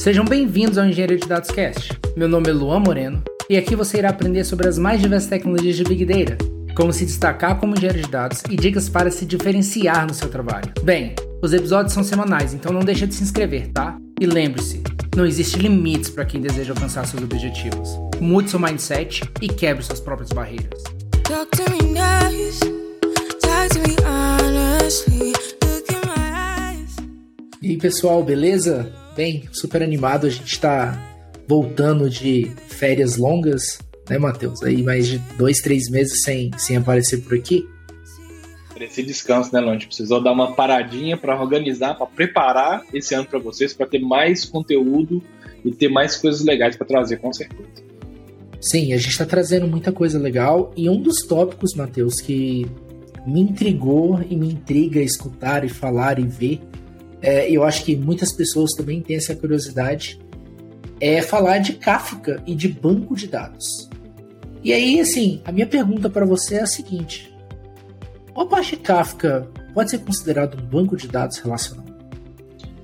Sejam bem-vindos ao Engenharia de Dados Cast. Meu nome é Luan Moreno e aqui você irá aprender sobre as mais diversas tecnologias de Big Data, como se destacar como engenheiro de dados e dicas para se diferenciar no seu trabalho. Bem, os episódios são semanais, então não deixa de se inscrever, tá? E lembre-se, não existe limites para quem deseja alcançar seus objetivos. Mude seu mindset e quebre suas próprias barreiras. E aí, pessoal, beleza? Bem, super animado, a gente está voltando de férias longas, né, Matheus? Aí mais de dois, três meses sem, sem aparecer por aqui. Esse descanso, né, Lon? A gente precisou dar uma paradinha para organizar, para preparar esse ano para vocês, para ter mais conteúdo e ter mais coisas legais para trazer, com certeza. Sim, a gente está trazendo muita coisa legal e um dos tópicos, Matheus, que me intrigou e me intriga escutar e falar e ver, é, eu acho que muitas pessoas também têm essa curiosidade, é falar de Kafka e de banco de dados. E aí, assim, a minha pergunta para você é a seguinte: o Apache Kafka pode ser considerado um banco de dados relacional?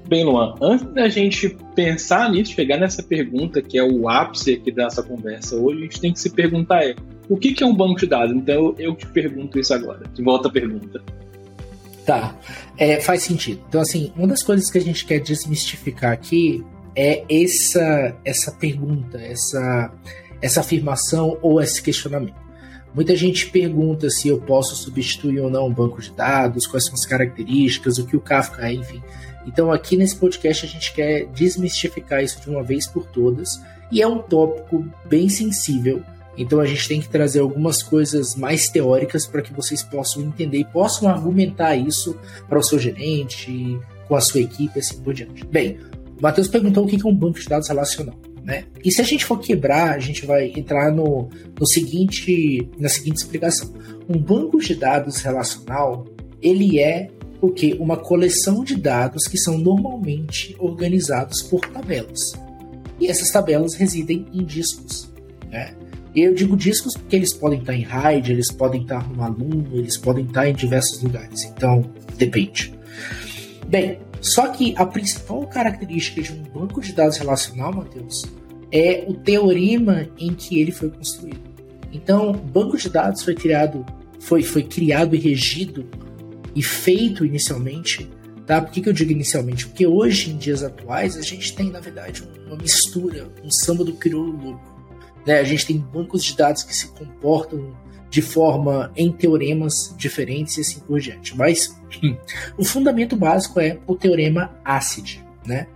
Bem, Luan, antes da gente pensar nisso, chegar nessa pergunta que é o ápice aqui dessa conversa hoje, a gente tem que se perguntar é, o que, é um banco de dados? Então eu te pergunto isso agora. De volta a pergunta. Tá, é, faz sentido. Então, assim, uma das coisas que a gente quer desmistificar aqui é essa, essa pergunta, essa, essa afirmação ou esse questionamento. Muita gente pergunta se eu posso substituir ou não um banco de dados, quais são as características, o que o Kafka é, enfim. Então, aqui nesse podcast, a gente quer desmistificar isso de uma vez por todas, e é um tópico bem sensível. Então, a gente tem que trazer algumas coisas mais teóricas para que vocês possam entender e possam argumentar isso para o seu gerente, com a sua equipe, assim por diante. Bem, o Matheus perguntou o que é um banco de dados relacional. Né? E se a gente for quebrar, a gente vai entrar no, no seguinte, na seguinte explicação. Um banco de dados relacional, ele é o que? Uma coleção de dados que são normalmente organizados por tabelas. E essas tabelas residem em discos. Eu digo discos porque eles podem estar em RAID, eles podem estar no aluno, eles podem estar em diversos lugares. Então, depende. Bem, só que a principal característica de um banco de dados relacional, Matheus, é o teorema em que ele foi construído. Então, banco de dados foi criado, foi, foi criado e regido e feito inicialmente. Tá? Por que, que eu digo inicialmente? Porque hoje, em dias atuais, a gente tem, na verdade, uma mistura, um samba do crioulo louco. Né? A gente tem bancos de dados que se comportam de forma em teoremas diferentes e assim por diante. Mas o fundamento básico é o teorema ACID, né?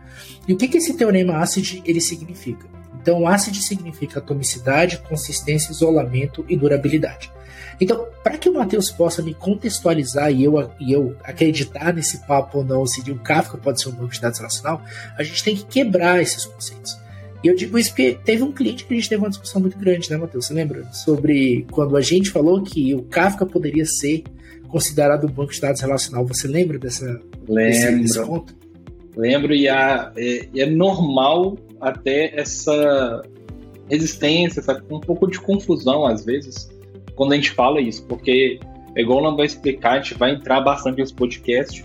E o que, que esse teorema ACID ele significa? Então, ACID significa atomicidade, consistência, isolamento e durabilidade. Então, para que o Matheus possa me contextualizar e eu, e eu acreditar nesse papo ou não, se o Kafka pode ser um banco de dados relacional, a gente tem que quebrar esses conceitos. E eu digo isso porque teve um cliente que a gente teve uma discussão muito grande, né, Matheus? Você lembra? Sobre quando a gente falou que o Kafka poderia ser considerado um banco de dados relacional. Você lembra dessa, Lembro. Desse, ponto? Lembro, e, a, é, é normal até essa resistência, sabe? um pouco de confusão às vezes, quando a gente fala isso, porque, é igual não vai explicar, a gente vai entrar bastante nesse podcast,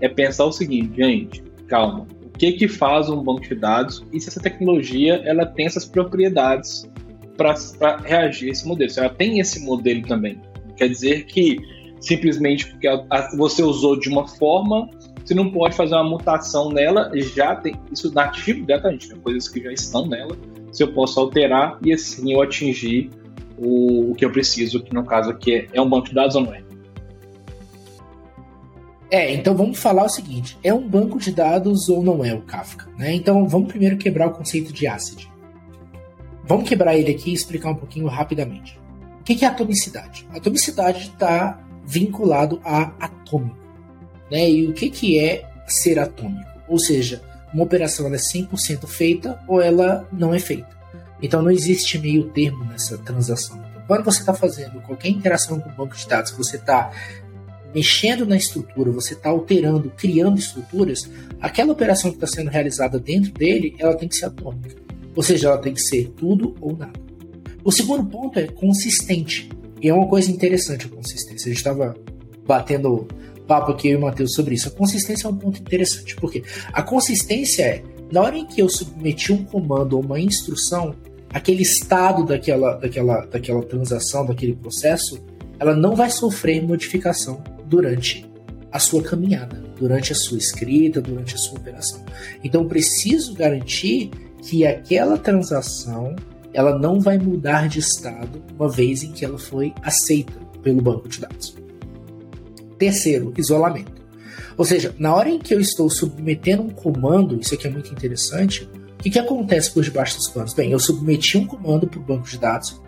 é pensar o seguinte, gente, calma, que que faz um banco de dados e se essa tecnologia ela tem essas propriedades para reagir a esse modelo. Se ela tem esse modelo também, quer dizer que simplesmente porque a, a, você usou de uma forma, você não pode fazer uma mutação nela, já tem isso nativo dela, gente, né? coisas que já estão nela, se eu posso alterar e assim eu atingir o, o que eu preciso, que no caso aqui é, é um banco de dados ou não é. É, então vamos falar o seguinte: é um banco de dados ou não é o Kafka? Né? Então vamos primeiro quebrar o conceito de ACID. Vamos quebrar ele aqui e explicar um pouquinho rapidamente. O que é atomicidade? Atomicidade está vinculado a atômico. Né? E o que, que é ser atômico? Ou seja, uma operação ela é 100% feita ou ela não é feita. Então não existe meio termo nessa transação. Então, quando você está fazendo qualquer interação com o banco de dados, você está mexendo na estrutura, você está alterando, criando estruturas, aquela operação que está sendo realizada dentro dele, ela tem que ser atômica. Ou seja, ela tem que ser tudo ou nada. O segundo ponto é consistente. E é uma coisa interessante a consistência. A gente estava batendo papo aqui eu e o Matheus sobre isso. A consistência é um ponto interessante. Porque a consistência é na hora em que eu submeti um comando ou uma instrução, aquele estado daquela, daquela, daquela transação, daquele processo, ela não vai sofrer modificação durante a sua caminhada, durante a sua escrita, durante a sua operação. Então, preciso garantir que aquela transação ela não vai mudar de estado uma vez em que ela foi aceita pelo banco de dados. Terceiro, isolamento. Ou seja, na hora em que eu estou submetendo um comando, isso aqui é muito interessante, o que, que acontece por debaixo dos panos? Bem, eu submeti um comando para o banco de dados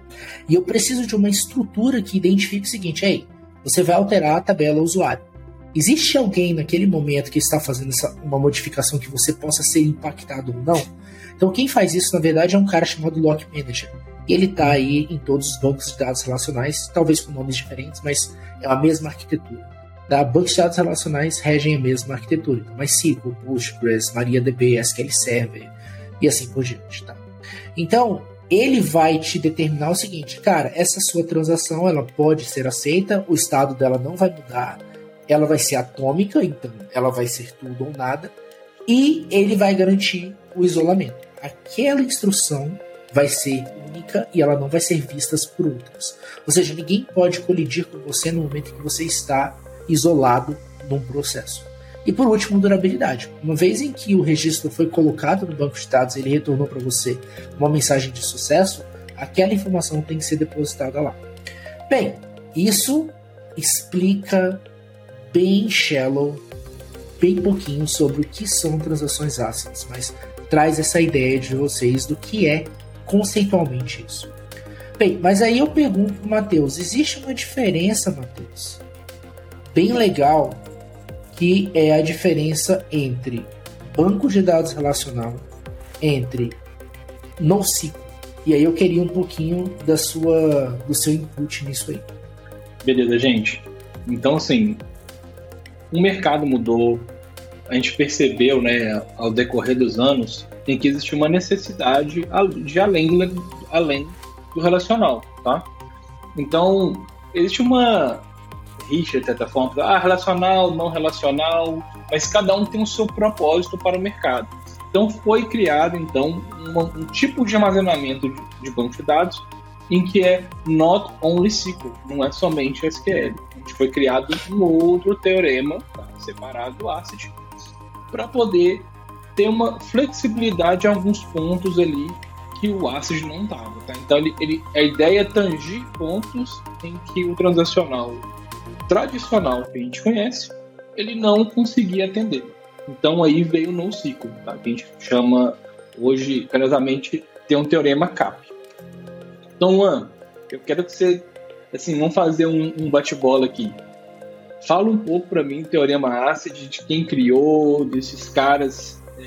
e eu preciso de uma estrutura que identifique o seguinte: ei, você vai alterar a tabela usuário. Existe alguém naquele momento que está fazendo essa, uma modificação que você possa ser impactado ou não? Então, quem faz isso, na verdade, é um cara chamado Lock Manager. E ele está aí em todos os bancos de dados relacionais, talvez com nomes diferentes, mas é a mesma arquitetura. Da bancos de dados relacionais regem a mesma arquitetura. Então, MySQL, Postgres, MariaDB, SQL Server e assim por diante. Tá? Então, ele vai te determinar o seguinte, cara, essa sua transação ela pode ser aceita, o estado dela não vai mudar, ela vai ser atômica, então ela vai ser tudo ou nada, e ele vai garantir o isolamento. Aquela instrução vai ser única e ela não vai ser vista por outras. Ou seja, ninguém pode colidir com você no momento em que você está isolado num processo. E por último, durabilidade. Uma vez em que o registro foi colocado no banco de dados, ele retornou para você uma mensagem de sucesso, aquela informação tem que ser depositada lá. Bem, isso explica bem shallow, bem pouquinho sobre o que são transações ácidas, mas traz essa ideia de vocês do que é conceitualmente isso. Bem, mas aí eu pergunto para Matheus, existe uma diferença, Matheus, bem legal, que é a diferença entre banco de dados relacional, entre NoSQL. E aí eu queria um pouquinho da sua, do seu input nisso aí. Beleza, gente. Então, assim, o mercado mudou, a gente percebeu, né, ao decorrer dos anos, tem que existir uma necessidade de além, além do relacional, tá? Então, existe uma rixa, de certa forma, ah, relacional, não relacional, mas cada um tem o seu propósito para o mercado. Então, foi criado, então, um tipo de armazenamento de, de banco de dados em que é not only SQL, não é somente SQL. A gente foi criado um outro teorema, tá, separado do ACID, para poder ter uma flexibilidade em alguns pontos ali que o ACID não estava. Tá? Então, ele, ele, a ideia é tangir pontos em que o transacional tradicional que a gente conhece, ele não conseguia atender. Então, aí veio o NoSQL, tá? que a gente chama hoje, carinhosamente, tem um teorema CAP. Então, Juan, eu quero que você, assim, vamos fazer um, um bate-bola aqui. Fala um pouco para mim do Teorema ACID, de quem criou, desses caras é,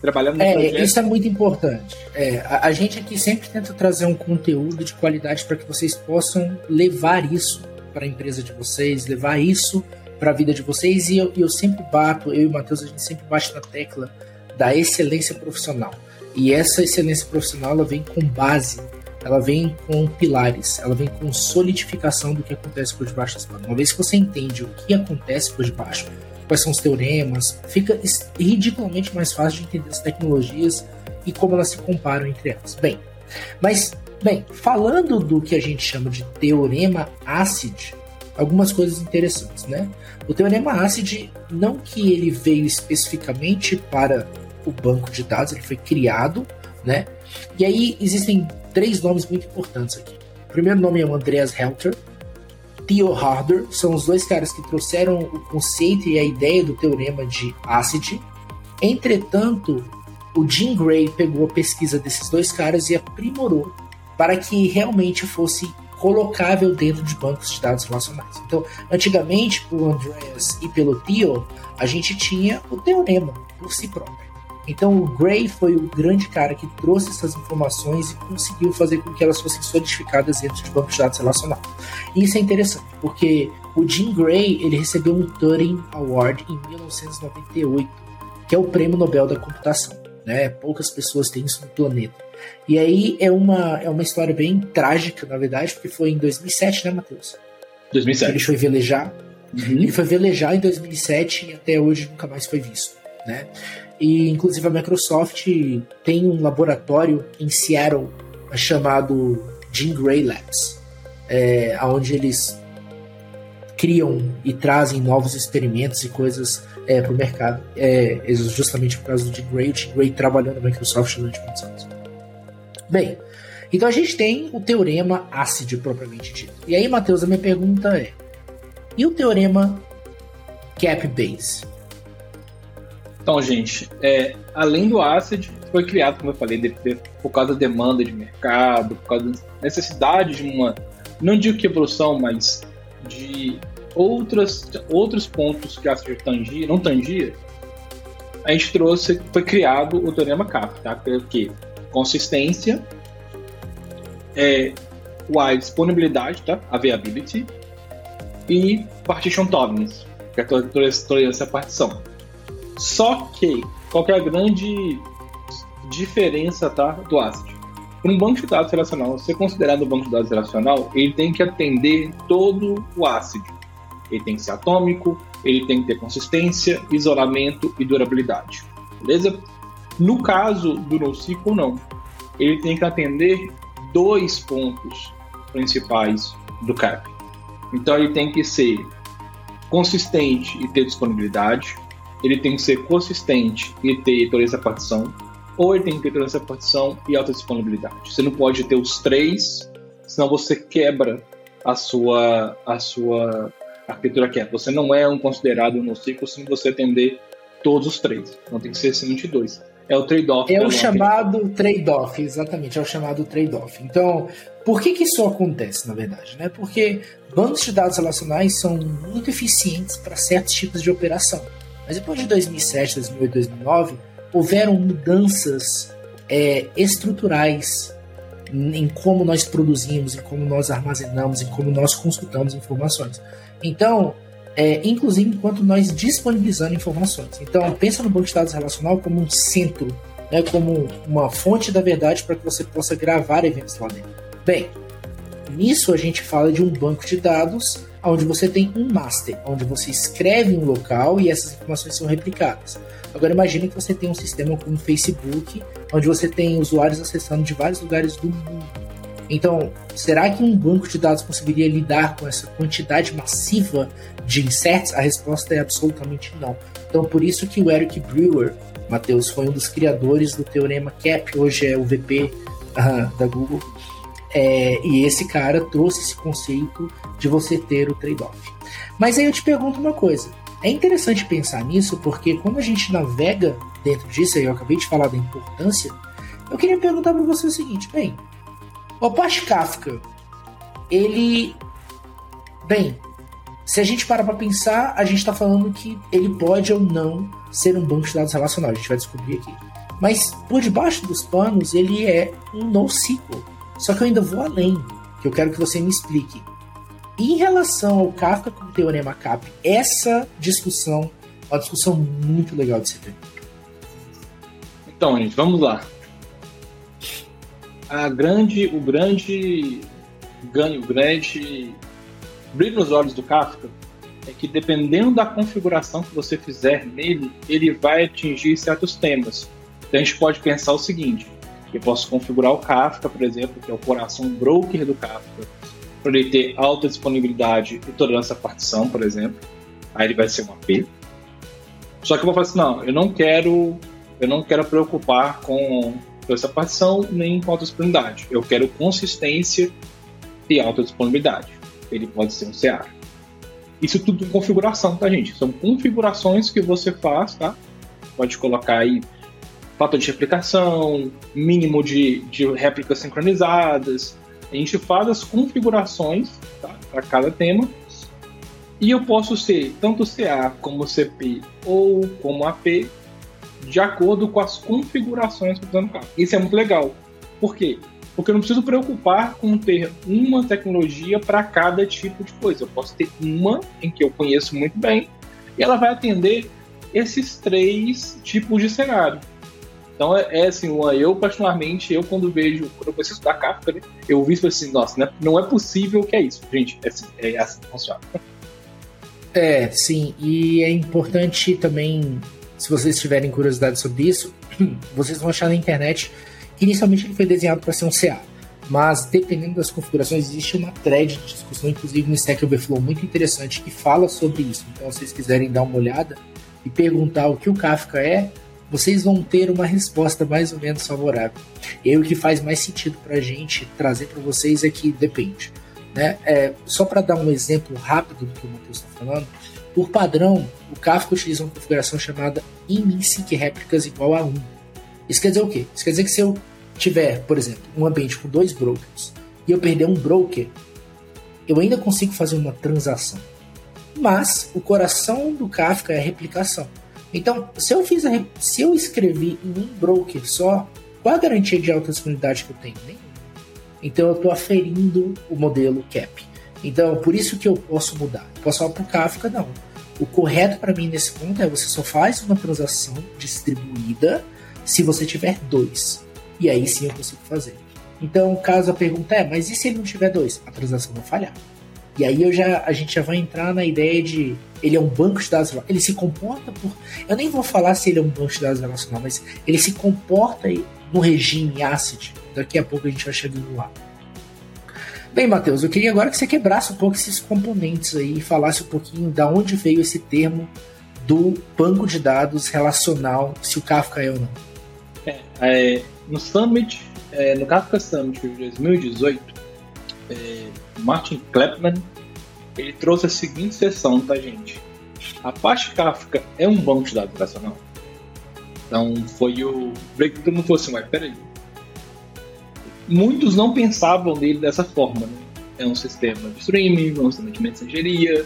trabalhando no é, projeto. Isso é muito importante. É, a, a, gente aqui sempre tenta trazer um conteúdo de qualidade para que vocês possam levar isso para a empresa de vocês, levar isso para a vida de vocês. E eu, eu sempre bato, eu e o Matheus, a gente sempre bate na tecla da excelência profissional. E essa excelência profissional ela vem com base ela vem com pilares, ela vem com solidificação do que acontece por debaixo das panas. Uma vez que você entende o que acontece por debaixo, quais são os teoremas, fica ridiculamente mais fácil de entender as tecnologias e como elas se comparam entre elas. Bem, mas, bem, falando do que a gente chama de teorema ACID, algumas coisas interessantes, né? O teorema ACID, não que ele veio especificamente para o banco de dados, ele foi criado, né? E aí existem três nomes muito importantes aqui. O primeiro nome é o Andreas Helter, Theo Harder, são os dois caras que trouxeram o conceito e a ideia do teorema de ACID. Entretanto, o Jim Gray pegou a pesquisa desses dois caras e aprimorou para que realmente fosse colocável dentro de bancos de dados relacionais. Então, antigamente, pelo Andreas e pelo Theo, a gente tinha o teorema por si próprio. Então o Gray foi o grande cara que trouxe essas informações e conseguiu fazer com que elas fossem solidificadas dentro de bancos de dados relacional. E isso é interessante, porque o Jim Gray ele recebeu um Turing Award em 1998, que é o Prêmio Nobel da Computação. Né? Poucas pessoas têm isso no planeta. E aí é uma, é uma história bem trágica, na verdade, porque foi em 2007, né, Matheus? 2007. Ele foi velejar. Uhum. Ele foi velejar em 2007 e até hoje nunca mais foi visto. Né? e inclusive a Microsoft tem um laboratório em Seattle chamado Jean Grey Labs, é, onde eles criam e trazem novos experimentos e coisas é, para o mercado, é, justamente por causa do Jean Grey. O Jean Grey trabalhou na Microsoft durante muitos anos. Bem, então a gente tem o teorema ACID propriamente dito. E aí, Matheus, a minha pergunta é: e o teorema Cap Base? Então, gente, é, além do ACID, foi criado, como eu falei, de, de, por causa da demanda de mercado, por causa da necessidade de uma, não digo que evolução, mas de outras, outros pontos que a ACID tangia, não tangia, a gente trouxe, foi criado o teorema CAP, tá? Que o quê? Consistência, é, a disponibilidade, tá? Availability, e partition tolerance, que é a tolerância à partição. Só que, qual que é a grande diferença tá, do ACID? Para um banco de dados relacional ser considerado um banco de dados relacional, ele tem que atender todo o ACID. Ele tem que ser atômico, ele tem que ter consistência, isolamento e durabilidade. Beleza? No caso do NoSQL, não. Ele tem que atender dois pontos principais do CAP. Então ele tem que ser consistente e ter disponibilidade, ele tem que ser consistente e ter tolerância à partição, ou ele tem que ter tolerância à partição e alta disponibilidade. Você não pode ter os três, senão você quebra a sua, a sua arquitetura CAP. Você não é um considerado no ciclo se você atender todos os três. Não tem que ser de dois. É o trade-off. É o chamado trade-off, exatamente, é o chamado trade-off. Então, por que, que isso acontece, na verdade? Né? Porque bancos de dados relacionais são muito eficientes para certos tipos de operação. Mas depois de 2007, 2008, 2009, houveram mudanças é, estruturais em como nós produzimos, em como nós armazenamos, em como nós consultamos informações. Então, é, inclusive enquanto nós disponibilizando informações. Então, pensa no banco de dados relacional como um centro, né, como uma fonte da verdade para que você possa gravar eventos lá dentro. Bem, nisso a gente fala de um banco de dados onde você tem um master, onde você escreve um local e essas informações são replicadas. Agora imagine que você tem um sistema como o Facebook, onde você tem usuários acessando de vários lugares do mundo. Então, será que um banco de dados conseguiria lidar com essa quantidade massiva de inserts? A resposta é absolutamente não. Então, por isso que o Eric Brewer, Matheus, foi um dos criadores do teorema CAP, hoje é o VP uh, da Google. É, e esse cara trouxe esse conceito de você ter o trade-off. Mas aí eu te pergunto uma coisa. É interessante pensar nisso porque quando a gente navega dentro disso, aí eu acabei de falar da importância, eu queria perguntar para você o seguinte, bem, o Apache Kafka, ele. Bem, se a gente para pensar, a gente está falando que ele pode ou não ser um banco de dados relacional. A gente vai descobrir aqui. Mas por debaixo dos panos, ele é um NoSQL. Só que eu ainda vou além, que eu quero que você me explique. Em relação ao Kafka com o teorema CAP, essa discussão é uma discussão muito legal de se ter. Então, gente, vamos lá a grande, o grande ganho, o grande brilho nos olhos do Kafka é que dependendo da configuração que você fizer nele, ele vai atingir certos temas. Então a gente pode pensar o seguinte: eu posso configurar o Kafka, por exemplo, que é o coração broker do Kafka, para ele ter alta disponibilidade e tolerância à partição, por exemplo. Aí ele vai ser um AP. Só que eu vou falar assim, não, eu não quero, eu não quero preocupar com essa partição nem com alta disponibilidade. Eu quero consistência e alta disponibilidade. Ele pode ser um CA. Isso tudo em configuração, tá, gente? São configurações que você faz, tá? Pode colocar aí fator de replicação, mínimo de, de réplicas sincronizadas. A gente faz as configurações tá? para cada tema. E eu posso ser tanto CA como CP ou como AP de acordo com as configurações que eu estou usando o carro. Isso é muito legal. Por quê? Porque eu não preciso preocupar com ter uma tecnologia para cada tipo de coisa. Eu posso ter uma em que eu conheço muito bem e ela vai atender esses três tipos de cenário. Então é, é assim, eu particularmente, eu quando vejo, quando eu comecei a estudar Kafka, né, eu vi assim, nossa, né, não é possível que é isso. Gente, é assim, é assim que funciona. É, sim, e é importante também se vocês tiverem curiosidade sobre isso, vocês vão achar na internet inicialmente ele foi desenhado para ser um CA. Mas dependendo das configurações, existe uma thread de discussão, inclusive no Stack Overflow, muito interessante, que fala sobre isso. Então, se vocês quiserem dar uma olhada e perguntar o que o Kafka é, vocês vão ter uma resposta mais ou menos favorável. E aí, o que faz mais sentido para a gente trazer para vocês é que depende. Né? É, só para dar um exemplo rápido do que o Matheus está falando, por padrão, o Kafka utiliza uma configuração chamada imsync réplicas igual a 1. Isso quer dizer o quê? Isso quer dizer que se eu tiver, por exemplo, um ambiente com dois brokers e eu perder um broker, eu ainda consigo fazer uma transação. Mas o coração do Kafka é a replicação. Então, se eu fiz a, se eu escrevi em um broker só, qual a garantia de alta disponibilidade que eu tenho? Nenhuma. Então eu estou aferindo o modelo CAP. Então, por isso que eu posso mudar. Eu posso falar para o Kafka, não. O correto para mim nesse ponto é você só faz uma transação distribuída se você tiver dois. E aí sim eu consigo fazer. Então, caso a pergunta é, mas e se ele não tiver dois? A transação vai falhar. E aí eu já, a gente já vai entrar na ideia de ele é um banco de dados ele se comporta por eu nem vou falar se ele é um banco de dados relacional, mas ele se comporta no regime ACID. Daqui a pouco a gente vai chegando lá. Bem, Matheus, eu queria agora que você quebrasse um pouco esses componentes aí e falasse um pouquinho da onde veio esse termo do banco de dados relacional, se o Kafka é ou não. É, é, no Summit, é, no Kafka Summit de 2018, é, Martin Kleppmann ele trouxe a seguinte sessão pra gente. A parte Kafka é um banco de dados relacional? Então foi o todo mundo falou assim, mas peraí, muitos não pensavam nele dessa forma. Né? É um sistema de streaming, um sistema de mensageria,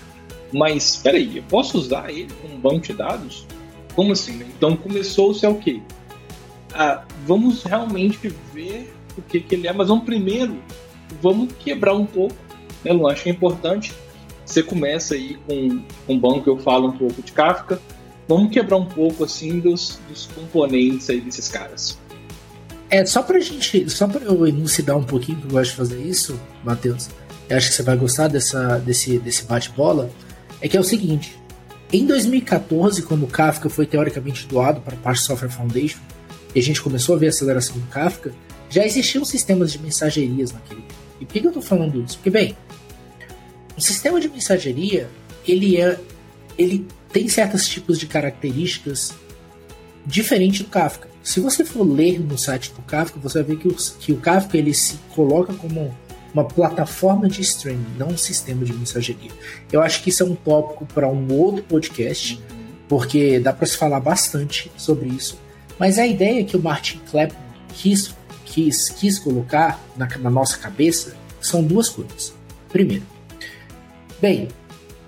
mas espera aí, eu posso usar ele como banco de dados? Como assim? Né? Então começou-se o quê? Ah, vamos realmente ver o que, que ele é, mas vamos primeiro, vamos quebrar um pouco, né, Eu Acho que é importante. Você começa aí com um banco, eu falo um pouco de Kafka, vamos quebrar um pouco assim dos, dos componentes aí desses caras. É, só pra gente, só pra eu elucidar um pouquinho, que eu gosto de fazer isso, Matheus, eu acho que você vai gostar dessa, desse, desse bate-bola, é que é o seguinte, em 2014, quando o Kafka foi teoricamente doado para a Apache Software Foundation, e a gente começou a ver a aceleração do Kafka, já existiam sistemas de mensagerias naquele tempo. E por que eu estou falando isso? Porque, bem, um sistema de mensageria, ele é, ele tem certos tipos de características diferentes do Kafka. Se você for ler no site do Kafka, você vai ver que o, que o Kafka ele se coloca como uma plataforma de streaming, não um sistema de mensageria. Eu acho que isso é um tópico para um outro podcast, porque dá para se falar bastante sobre isso. Mas a ideia que o Martin Kleppmann quis, quis, quis colocar na, na nossa cabeça são duas coisas. Primeiro, bem,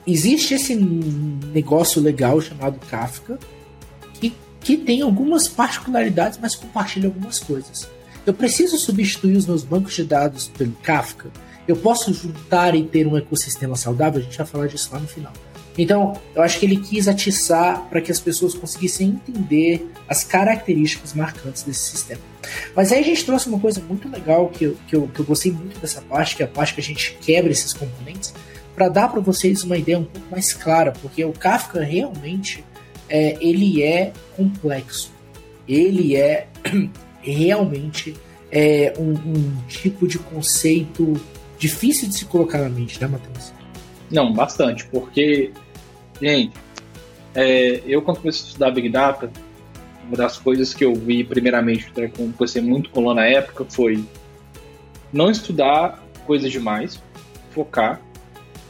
existe esse negócio legal chamado Kafka, que tem algumas particularidades, mas compartilha algumas coisas. Eu preciso substituir os meus bancos de dados pelo Kafka? Eu posso juntar e ter um ecossistema saudável? A gente vai falar disso lá no final. Então, eu acho que ele quis atiçar para que as pessoas conseguissem entender as características marcantes desse sistema. Mas aí a gente trouxe uma coisa muito legal que eu, que eu, que eu gostei muito dessa parte, que é a parte que a gente quebra esses componentes, para dar para vocês uma ideia um pouco mais clara, porque o Kafka realmente é, ele é complexo. Ele é realmente é, um, um, tipo de conceito difícil de se colocar na mente, né, Matheus? Não, bastante, porque, gente, é, eu quando comecei a estudar Big Data, uma das coisas que eu vi primeiramente, né, que comecei muito com na época, foi não estudar coisas demais, focar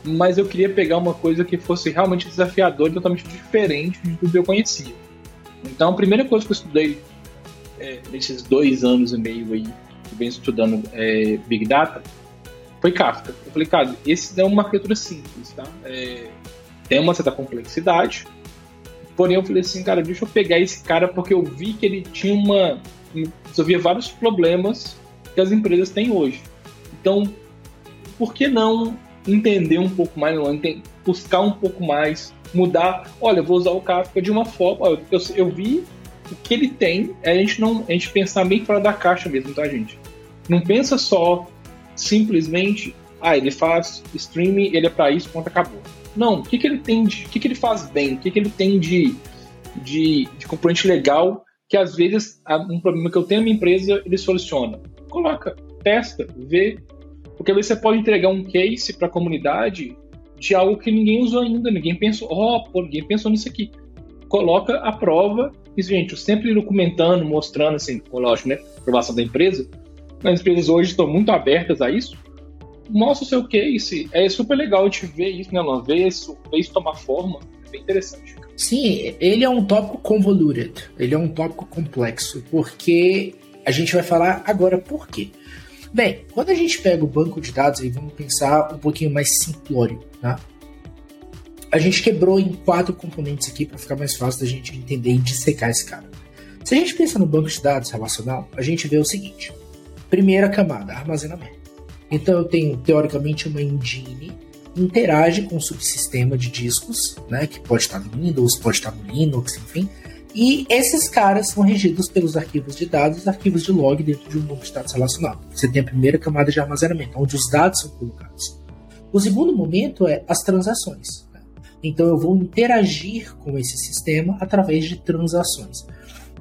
mas eu queria pegar uma coisa que fosse realmente desafiadora e totalmente diferente de tudo que eu conhecia. Então, a primeira coisa que eu estudei é, nesses dois anos e meio aí, que venho estudando é, Big Data, foi Kafka. Eu falei, cara, esse é uma arquitetura simples, tá? É, tem uma certa complexidade, porém eu falei assim, cara, deixa eu pegar esse cara porque eu vi que ele tinha uma... resolvia vários problemas que as empresas têm hoje. Então, por que não entender um pouco mais, buscar um pouco mais, mudar. Olha, vou usar o Kafka de uma forma. Eu, eu, eu vi o que ele tem, a gente não a gente pensar bem fora da caixa mesmo, tá, gente? Não pensa só simplesmente, ah, ele faz streaming, ele é para isso, ponto, acabou. Não, o que, que ele tem de. O que, que ele faz bem? O que, que ele tem de, de, de componente legal que às vezes um problema que eu tenho na minha empresa ele soluciona. Coloca, testa, vê, porque às vezes você pode entregar um case para a comunidade de algo que ninguém usou ainda, ninguém pensou, oh, pô, ninguém pensou nisso aqui. Coloca a prova, e gente, sempre documentando, mostrando, assim, lógico, né, aprovação da empresa, as empresas hoje estão muito abertas a isso, mostra o seu case, é super legal de ver isso, né, Luan? Ver isso, ver isso tomar forma, é bem interessante. Sim, ele é um tópico convoluted, ele é um tópico complexo, porque a gente vai falar agora por quê. Bem, quando a gente pega o banco de dados, aí vamos pensar um pouquinho mais simplório, tá? A gente quebrou em quatro componentes aqui para ficar mais fácil da gente entender e dissecar esse cara. Se a gente pensa no banco de dados relacional, a gente vê o seguinte: primeira camada, armazenamento. Então eu tenho teoricamente uma engine interage com o subsistema de discos, né, que pode estar no Windows, pode estar no Linux, enfim, e esses caras são regidos pelos arquivos de dados, arquivos de log dentro de um banco de dados relacional. Você tem a primeira camada de armazenamento, onde os dados são colocados. O segundo momento é as transações. Né? Então eu vou interagir com esse sistema através de transações.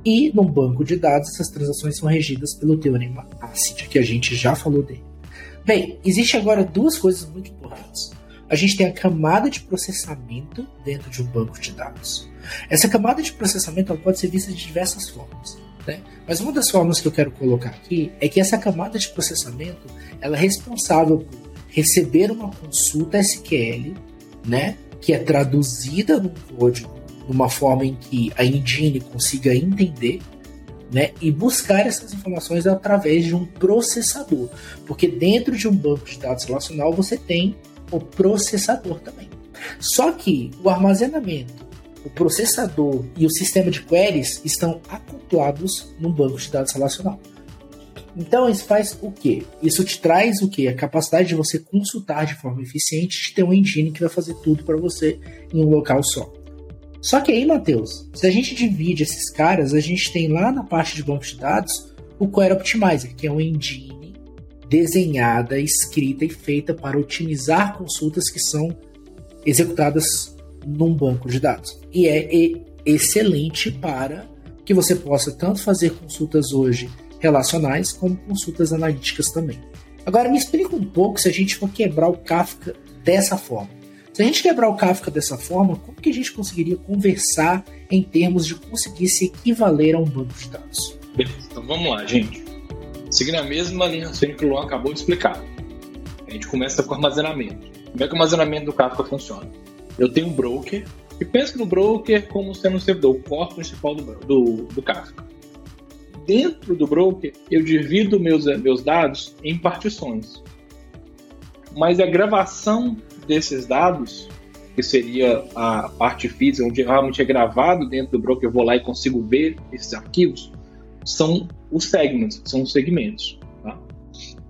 E no banco de dados, essas transações são regidas pelo teorema ACID, que a gente já falou dele. Bem, existe agora duas coisas muito importantes. A gente tem a camada de processamento dentro de um banco de dados. Essa camada de processamento pode ser vista de diversas formas. Né? Mas uma das formas que eu quero colocar aqui é que essa camada de processamento ela é responsável por receber uma consulta SQL, né, que é traduzida no código de uma forma em que a engine consiga entender né, e buscar essas informações através de um processador, porque dentro de um banco de dados relacional você tem o processador também. Só que o armazenamento o processador e o sistema de queries estão acoplados no banco de dados relacional. Então isso faz o quê? Isso te traz o quê? A capacidade de você consultar de forma eficiente, de ter um engine que vai fazer tudo para você em um local só. Só que aí, Matheus, se a gente divide esses caras, a gente tem lá na parte de banco de dados o Query Optimizer, que é um engine desenhada, escrita e feita para otimizar consultas que são executadas num banco de dados. E é excelente para que você possa tanto fazer consultas hoje relacionais como consultas analíticas também. Agora me explica um pouco se a gente for quebrar o Kafka dessa forma. Se a gente quebrar o Kafka dessa forma, como que a gente conseguiria conversar em termos de conseguir se equivaler a um banco de dados? Beleza, então vamos lá, gente. Seguindo a mesma linha que o Luan acabou de explicar. A gente começa com armazenamento. Como é que o armazenamento do Kafka funciona? eu tenho um broker, e penso no broker como sendo um servidor, o core principal do, do, do Kafka. Dentro do broker, eu divido meus, meus dados em partições. Mas a gravação desses dados, que seria a parte física, onde realmente é gravado dentro do broker, eu vou lá e consigo ver esses arquivos, são os segments, são os segmentos.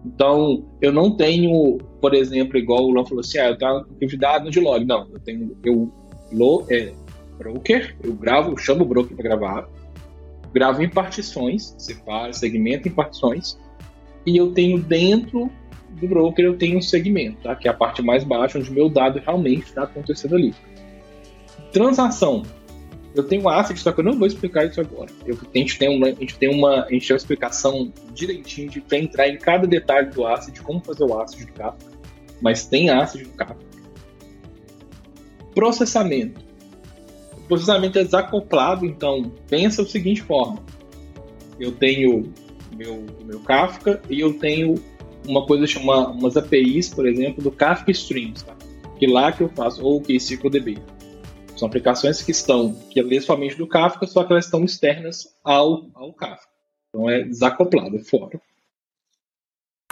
Então, eu não tenho, por exemplo, igual o Luan falou assim, ah, eu tenho atividade no de log. Não, eu tenho, eu lo, é, broker, eu gravo, eu chamo o broker para gravar, gravo em partições, separo segmento em partições, e eu tenho dentro do broker, eu tenho um segmento, tá? que é a parte mais baixa, onde meu dado realmente está acontecendo ali. Transação, eu tenho ACID, só que eu não vou explicar isso agora. Eu, a, gente tem uma, a gente tem uma, a gente tem uma explicação direitinho de para entrar em cada detalhe do ACID, como fazer o ACID do Kafka. Mas tem ACID do Kafka. Processamento. O processamento é desacoplado, então pensa da seguinte forma. Eu tenho meu, meu Kafka e eu tenho uma coisa chamada umas APIs, por exemplo, do Kafka Streams, tá? que lá que eu faço, ou o KCDB. São aplicações que estão, que é somente do Kafka, só que elas estão externas ao, ao Kafka. Então é desacoplado, é fora.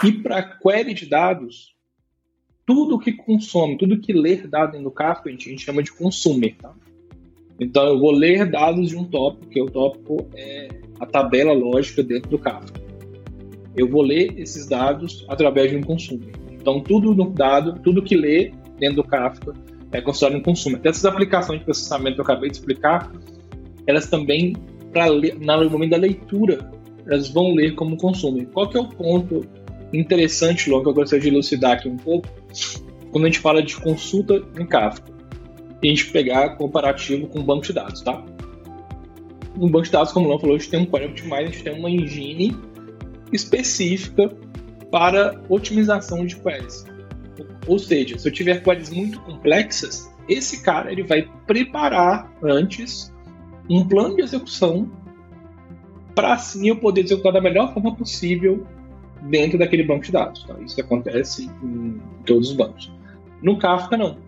E para query de dados, tudo que consome, tudo que ler dados no Kafka, a gente, a gente chama de consumer. Tá? Então eu vou ler dados de um tópico, que o tópico é a tabela lógica dentro do Kafka. Eu vou ler esses dados através de um consumer. Então tudo no dado, tudo que lê dentro do Kafka é, considerado um consumo. Até essas aplicações de processamento que eu acabei de explicar, elas também, pra no momento da leitura, elas vão ler como consumo. Qual que é o ponto interessante, Luan, que eu gostaria de elucidar aqui um pouco, quando a gente fala de consulta em Kafka, e a gente pegar comparativo com o banco de dados, tá? um banco de dados, como o falou, a gente tem um Query Optimizer, a gente tem uma engine específica para otimização de queries. Ou seja, se eu tiver queries muito complexas, esse cara ele vai preparar antes um plano de execução para assim eu poder executar da melhor forma possível dentro daquele banco de dados. Tá? Isso acontece em todos os bancos. No Kafka, não.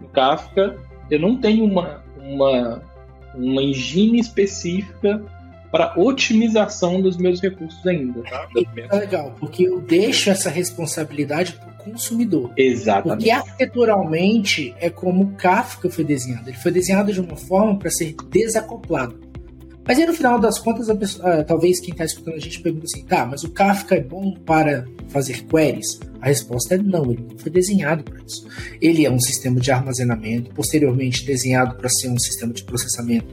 No Kafka, eu não tenho uma, uma, uma engine específica para otimização dos meus recursos ainda. Tá? É legal, porque eu deixo essa responsabilidade para o consumidor. Exatamente. Porque arquiteturalmente é como o Kafka foi desenhado. Ele foi desenhado de uma forma para ser desacoplado. Mas aí no final das contas, pessoa, ah, talvez quem está escutando a gente pergunta assim: tá, mas o Kafka é bom para fazer queries? A resposta é não, ele não foi desenhado para isso. Ele é um sistema de armazenamento, posteriormente desenhado para ser um sistema de processamento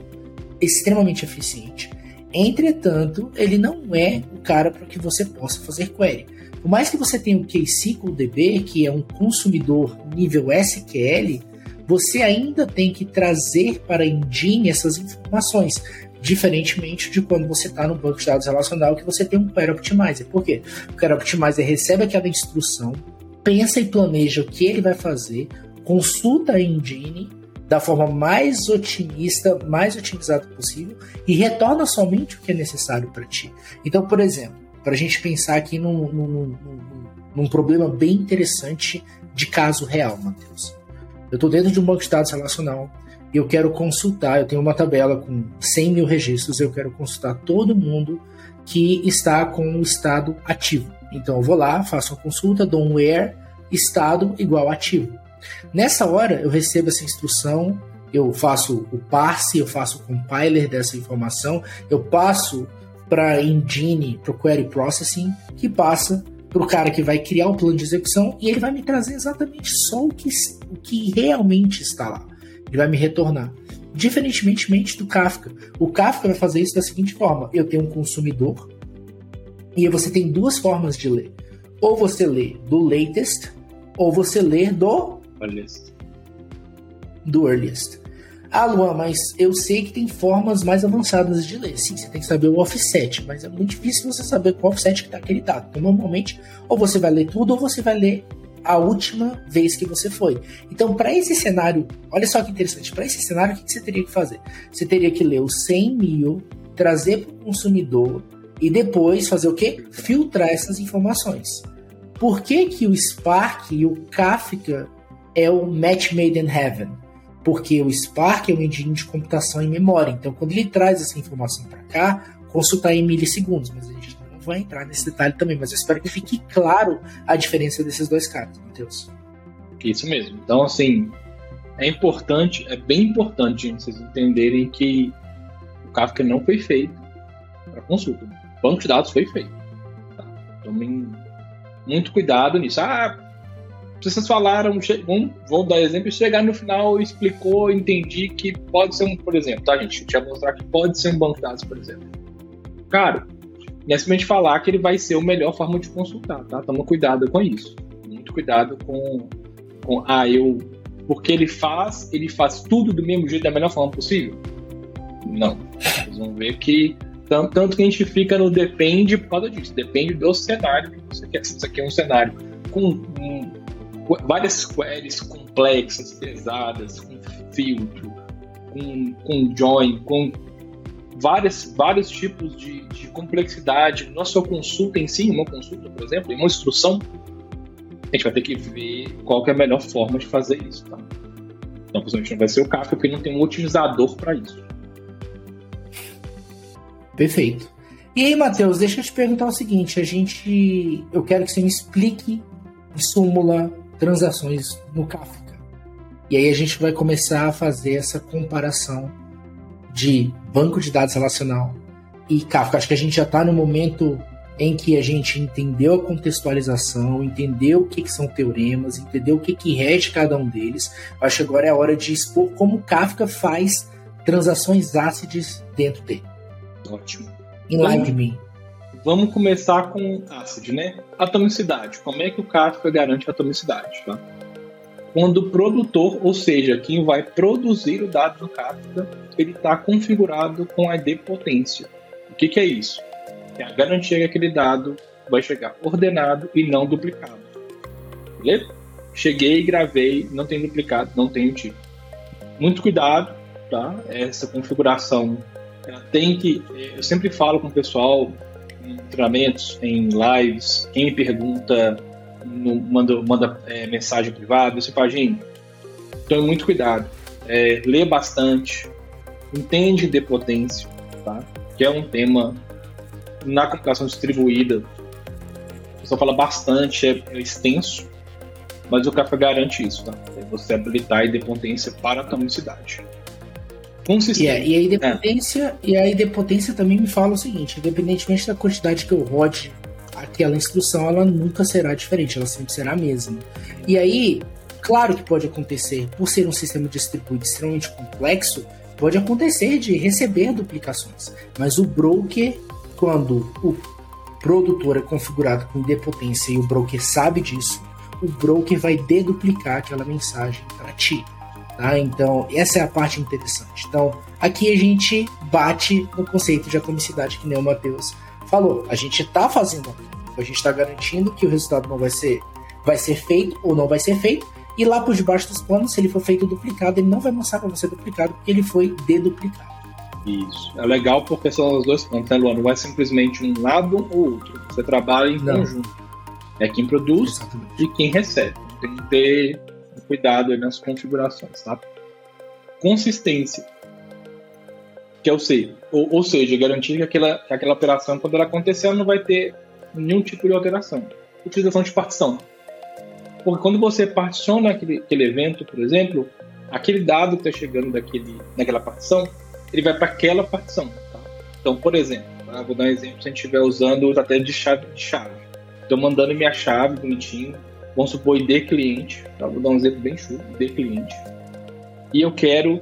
extremamente eficiente Entretanto, ele não é o cara para que você possa fazer query. Por mais que você tenha o KSQL DB, que é um consumidor nível SQL, você ainda tem que trazer para a engine essas informações, diferentemente de quando você está no banco de dados relacional que você tem um Query Optimizer. Por quê? O Query Optimizer recebe aquela instrução, pensa e planeja o que ele vai fazer, consulta a engine da forma mais otimista, mais otimizada possível e retorna somente o que é necessário para ti. Então, por exemplo, para a gente pensar aqui num, num, num, num, problema bem interessante de caso real, Matheus. Eu estou dentro de um banco de dados relacional e eu quero consultar, eu tenho uma tabela com 100 mil registros, eu quero consultar todo mundo que está com o estado ativo. Então eu vou lá, faço uma consulta, dou um where, estado igual ativo. Nessa hora, eu recebo essa instrução, eu faço o parse, eu faço o compiler dessa informação, eu passo para a engine, para o query processing, que passa para o cara que vai criar o plano de execução e ele vai me trazer exatamente só o que, o que realmente está lá. Ele vai me retornar. Diferentemente do Kafka. O Kafka vai fazer isso da seguinte forma: eu tenho um consumidor e você tem duas formas de ler. Ou você lê do latest, ou você lê do Earliest. Do earliest. Ah, Luan, mas eu sei que tem formas mais avançadas de ler. Sim, você tem que saber o offset, mas é muito difícil você saber qual offset que está aquele dado. Então, normalmente, ou você vai ler tudo, ou você vai ler a última vez que você foi. Então, para esse cenário, olha só que interessante, para esse cenário, o que, você teria que fazer? Você teria que ler os 100 mil, trazer para o consumidor e depois fazer o quê? Filtrar essas informações. Por que, que o Spark e o Kafka é o Match Made in Heaven, porque o Spark é um engine de computação em memória. Então, quando ele traz essa informação para cá, consultar em milissegundos, mas a gente não vai entrar nesse detalhe também. Mas eu espero que fique claro a diferença desses dois caras, Matheus. Isso mesmo. Então, assim, é importante, é bem importante vocês entenderem que o Kafka não foi feito para consulta. O banco de dados foi feito. Tá? Tomem muito cuidado nisso. Ah, vocês falaram, vou dar exemplo, chegar no final, explicou, entendi que pode ser um, por exemplo, tá, gente? Deixa eu mostrar que pode ser um banco de dados, por exemplo. Cara, não é falar que ele vai ser a melhor forma de consultar, tá? Toma cuidado com isso. Muito cuidado com, com ah, eu. Porque ele faz, ele faz tudo do mesmo jeito, da melhor forma possível? Não. Vocês vão ver que tanto, tanto que a gente fica no depende por causa disso. Depende do cenário que você quer. Se você quer um cenário com um, várias queries complexas, pesadas, com filtro, com, com join, com várias, vários tipos de, de complexidade na sua consulta em si, uma consulta, por exemplo, em uma instrução, a gente vai ter que ver qual que é a melhor forma de fazer isso. Tá? Então, possivelmente não vai ser o Kafka, porque não tem um otimizador para isso. Perfeito. E aí, Matheus, deixa eu te perguntar o seguinte: a gente, eu quero que você me explique súmula transações no Kafka. E aí a gente vai começar a fazer essa comparação de banco de dados relacional e Kafka. Acho que a gente já está no momento em que a gente entendeu a contextualização, entendeu o que, que são teoremas, entendeu o que, que rege cada um deles. Acho que agora é a hora de expor como Kafka faz transações ácidas dentro dele. Ótimo. Enlighten me. Vamos começar com ácido, né? Atomicidade. Como é que o Kafka garante atomicidade, tá? quando o produtor, ou seja, quem vai produzir o dado no Kafka, ele está configurado com a idempotência. O que, que é isso? É a garantia que aquele dado vai chegar ordenado e não duplicado. Beleza? Cheguei, gravei, não tem duplicado, não tem tipo. Muito cuidado, tá? Essa configuração, ela tem que. Eu sempre falo com o pessoal em treinamentos, em lives, quem me pergunta no, manda, manda é, mensagem privada, você fala, gente, tome muito cuidado, é, lê bastante, entende de potência, tá? que é um tema na computação distribuída, o pessoal fala bastante, é, é extenso, mas o Kafka garante isso, tá? É você habilitar a idempotência para a atomicidade. Yeah, e, a idempotência, é. e a idempotência também me fala o seguinte, independentemente da quantidade que eu rode aquela instrução ela nunca será diferente, ela sempre será a mesma. E aí, claro que pode acontecer, por ser um sistema distribuído extremamente complexo, pode acontecer de receber duplicações. Mas o broker, quando o produtor é configurado com idempotência e o broker sabe disso, o broker vai deduplicar aquela mensagem para ti. Tá? Então, essa é a parte interessante. Então, aqui a gente bate no conceito de atomicidade que nem o Matheus falou. A gente está fazendo a gente está garantindo que o resultado não vai ser, vai ser feito ou não vai ser feito. E lá por debaixo dos planos, se ele for feito duplicado, ele não vai mostrar para você duplicado, porque ele foi deduplicado. Isso. É legal porque são os dois pontos, né, Luan? Não é simplesmente um lado ou outro. Você trabalha em não. conjunto. É quem produz Exatamente. e quem recebe. Tem que ter cuidado nas configurações, tá? Consistência que é o C. Ou, ou seja, garantir que aquela, que aquela operação, quando ela acontecer, ela não vai ter nenhum tipo de alteração. Utilização de partição. Porque quando você particiona aquele, aquele evento, por exemplo, aquele dado que está chegando daquele, daquela partição, ele vai para aquela partição. Tá? Então, por exemplo, tá? vou dar um exemplo se a gente estiver usando até de chave de chave. Estou mandando minha chave bonitinho, vamos supor ID cliente, tá? vou dar um exemplo bem chulo, ID cliente. E eu quero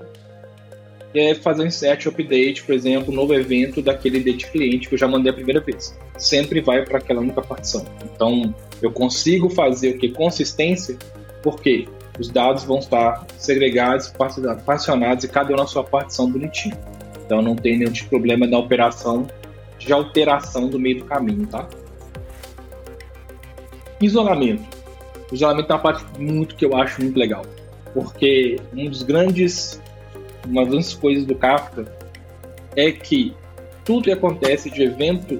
é fazer um insert update, por exemplo, um novo evento daquele date cliente que eu já mandei a primeira vez. Sempre vai para aquela única partição. Então, eu consigo fazer o que? Consistência, porque os dados vão estar segregados, particionados e cada um na sua partição bonitinho. Então, não tem nenhum tipo de problema da operação de alteração do meio do caminho, tá? Isolamento. O isolamento é uma parte muito que eu acho muito legal, porque um dos grandes uma das coisas do Kafka é que tudo que acontece de evento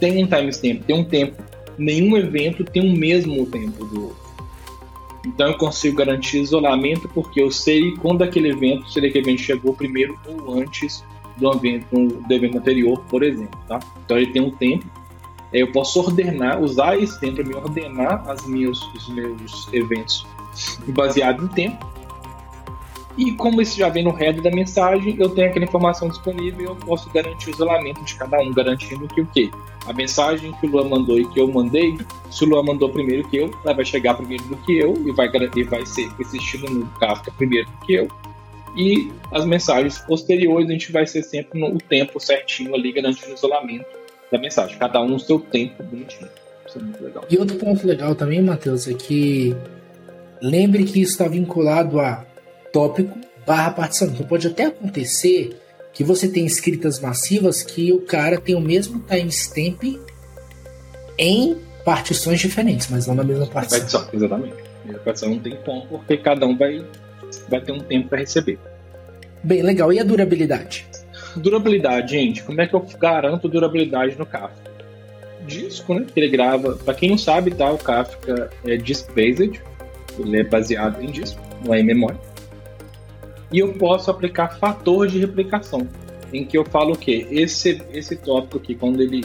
tem um timestamp, tem um tempo. Nenhum evento tem o mesmo tempo do outro. Então eu consigo garantir isolamento porque eu sei quando aquele evento, se aquele evento chegou primeiro ou antes do evento, do evento anterior, por exemplo. Tá? Então ele tem um tempo. Eu posso ordenar, usar esse tempo para me ordenar as minhas, os meus eventos baseado em tempo e como isso já vem no header da mensagem, eu tenho aquela informação disponível e eu posso garantir o isolamento de cada um, garantindo que o quê? A mensagem que o Luan mandou e que eu mandei, se o Luan mandou primeiro que eu, ela vai chegar primeiro do que eu e vai, e vai ser existindo no Kafka primeiro do que eu. E as mensagens posteriores a gente vai ser sempre no tempo certinho ali, garantindo o isolamento da mensagem. Cada um no seu tempo bonitinho. Isso é muito legal. E outro ponto legal também, Matheus, é que lembre que isso está vinculado a tópico barra partição. Então pode até acontecer que você tem escritas massivas que o cara tem o mesmo timestamp em partições diferentes, mas não na mesma partição. Partição, exatamente. A partição não tem como, porque cada um vai, vai ter um tempo para receber. Bem, legal. E a durabilidade? Durabilidade, gente. Como é que eu garanto durabilidade no Kafka? Disco, né? Que ele grava. Para quem não sabe, tá? O Kafka é disk-based. Ele é baseado em disco, não é em memória e eu posso aplicar fator de replicação, em que eu falo o quê? Esse, esse tópico aqui, quando ele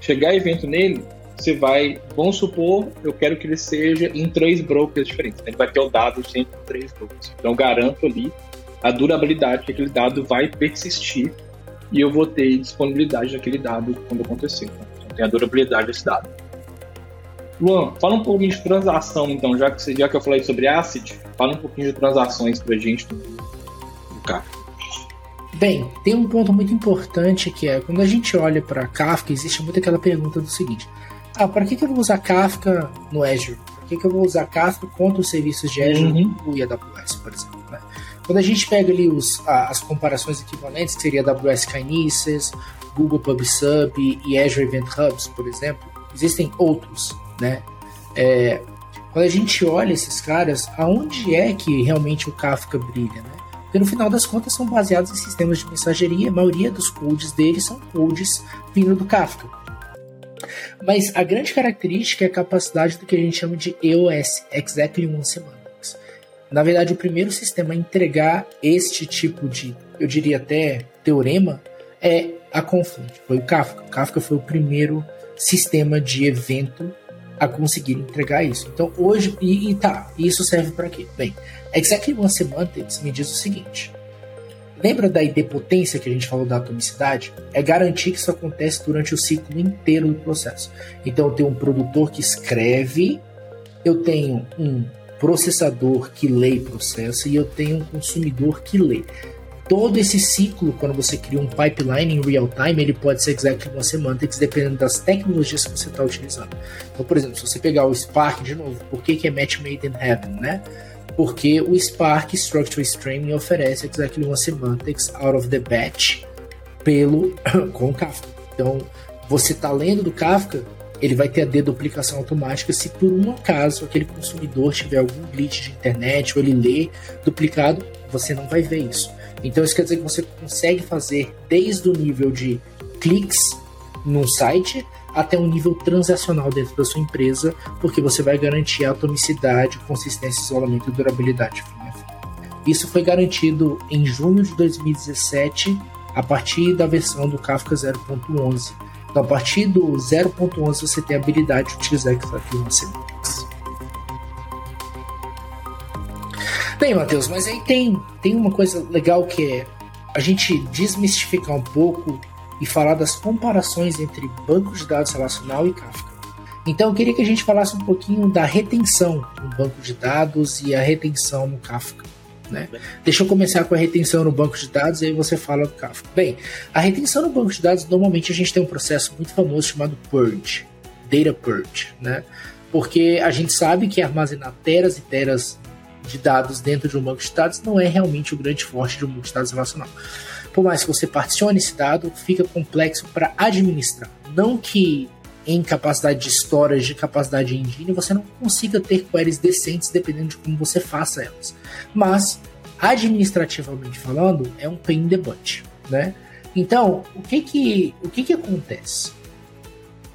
chegar evento nele, você vai, vamos supor, eu quero que ele seja em três brokers diferentes. Ele vai ter o dado sempre em três brokers. Então, eu garanto ali a durabilidade que aquele dado vai persistir e eu vou ter disponibilidade daquele dado quando acontecer. Então, tem a durabilidade desse dado. Luan, fala um pouquinho de transação, então, já que, já que eu falei sobre ACID, fala um pouquinho de transações para a gente Bem, tem um ponto muito importante que é quando a gente olha para Kafka, existe muito aquela pergunta do seguinte: ah, para que, que eu vou usar Kafka no Azure? Por que, que eu vou usar Kafka contra os serviços de Azure uhum. e AWS, por exemplo. Quando a gente pega ali os, as comparações equivalentes, que seria AWS Kinesis, Google PubSub e Azure Event Hubs, por exemplo, existem outros, né? É, quando a gente olha esses caras, aonde é que realmente o Kafka brilha, né? Porque no final das contas são baseados em sistemas de mensageria, a maioria dos codes deles são codes vindo do Kafka. Mas a grande característica é a capacidade do que a gente chama de EOS, Exactly One Semantics. Na verdade, o primeiro sistema a entregar este tipo de, eu diria até, teorema é a Confluent, foi o Kafka. O Kafka foi o primeiro sistema de evento a conseguir entregar isso. Então hoje, e, e tá, isso serve para quê? Bem, Exactly One Semantics me diz o seguinte: lembra da idempotência que a gente falou da atomicidade? É garantir que isso acontece durante o ciclo inteiro do processo. Então eu tenho um produtor que escreve, eu tenho um processador que lê e processa e eu tenho um consumidor que lê todo esse ciclo, quando você cria um pipeline em real time, ele pode ser exactly one semantics, dependendo das tecnologias que você está utilizando. Então, por exemplo, se você pegar o Spark de novo, por que, que é match made in heaven, né? Porque o Spark Structural Streaming oferece exactly one semantics out of the batch pelo com Kafka. Então, você está lendo do Kafka, ele vai ter a deduplicação automática se por um acaso aquele consumidor tiver algum glitch de internet ou ele lê duplicado, você não vai ver isso. Então isso quer dizer que você consegue fazer desde o nível de cliques no site até um nível transacional dentro da sua empresa, porque você vai garantir atomicidade, consistência, isolamento e durabilidade. Isso foi garantido em junho de 2017 a partir da versão do Kafka 0.11. Então, a partir do 0.11 você tem a habilidade de utilizar aqui uma Semantics. Bem, Matheus, mas aí tem, tem uma coisa legal que é a gente desmistificar um pouco e falar das comparações entre banco de dados relacional e Kafka. Então eu queria que a gente falasse um pouquinho da retenção no banco de dados e a retenção no Kafka. Né? Deixa eu começar com a retenção no banco de dados e aí você fala do Kafka. Bem, a retenção no banco de dados, normalmente a gente tem um processo muito famoso chamado Purge, Data Purge, né? Porque a gente sabe que armazenar teras e teras de dados dentro de um banco de dados não é realmente o grande forte de um banco de dados relacional. Por mais que você particione esse dado, fica complexo para administrar. Não que em capacidade de storage, de capacidade de engine, você não consiga ter queries decentes dependendo de como você faça elas. Mas, administrativamente falando, é um pain in the butt, né? Então, o que que, o que, que acontece?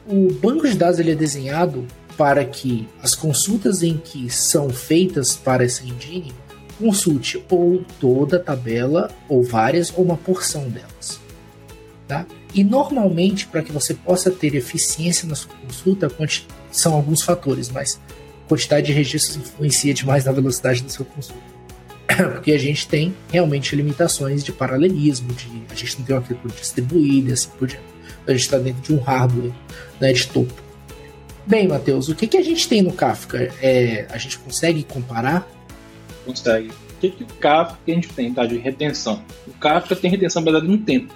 O banco de dados ele é desenhado para que as consultas em que são feitas para essa engine consulte ou toda a tabela, ou várias, ou uma porção delas. Tá? E normalmente, para que você possa ter eficiência na sua consulta, são alguns fatores, mas a quantidade de registros influencia demais na velocidade da sua consulta. Porque a gente tem realmente limitações de paralelismo, de, a gente não tem uma arquitetura distribuída, assim por diante. A gente está dentro de um hardware né, de topo. Bem, Matheus, o que, que a gente tem no Kafka? É, a gente consegue comparar? Consegue. O que, que o Kafka a gente tem tá, de retenção? O Kafka tem retenção baseada no tempo.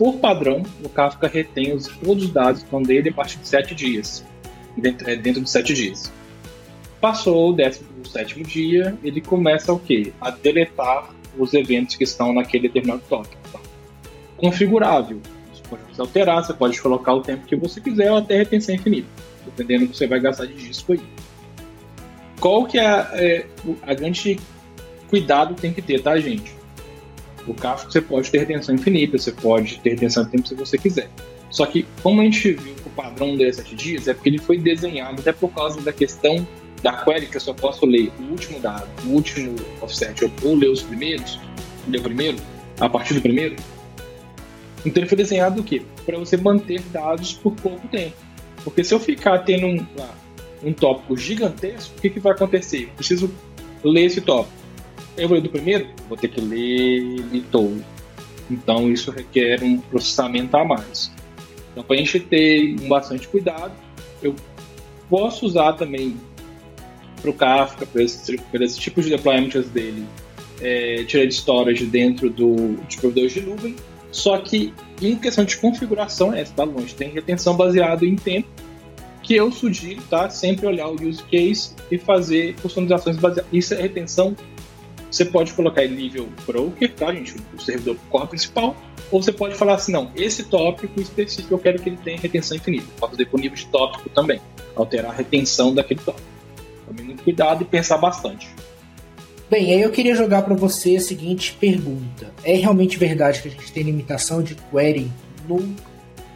Por padrão, o Kafka retém os, todos os dados estão dele a partir de 7 dias. Dentro, é, dentro de 7 dias. Passou o 17 dia, ele começa o quê? A deletar os eventos que estão naquele determinado tópico. Tá? Configurável pode alterar, você pode colocar o tempo que você quiser ou até retenção infinita, dependendo do que você vai gastar de disco aí. Qual que é é, a grande cuidado que tem que ter, tá, gente? O Kafka você pode ter retenção infinita, você pode ter retenção de tempo se você quiser. Só que, como a gente viu que o padrão dele é 7 dias, é porque ele foi desenhado até por causa da questão da query que eu só posso ler o último dado, o último offset, ou, ou ler os primeiros, ler o primeiro, a partir do primeiro, então ele foi desenhado o quê? Para você manter dados por pouco tempo. Porque se eu ficar tendo um, um tópico gigantesco, o que, que vai acontecer? Eu preciso ler esse tópico. Eu vou ler do primeiro? Vou ter que ler ele todo. Então isso requer um processamento a mais. Então para a gente ter bastante cuidado, eu posso usar também para o Kafka, para esse, esse tipo de deployments dele, é, tirar de storage dentro do, de provedores de nuvem, só que em questão de configuração, é, está longe. Tem retenção baseado em tempo, que eu sugiro, tá? Sempre olhar o use case e fazer customizações baseadas. Isso é retenção. Você pode colocar em nível broker, tá, gente? O servidor core principal. Ou você pode falar assim, não, esse tópico específico eu quero que ele tenha retenção infinita. Pode fazer por nível de tópico também. Alterar a retenção daquele tópico. Tome muito cuidado e pensar bastante. Bem, aí eu queria jogar para você a seguinte pergunta: é realmente verdade que a gente tem limitação de query no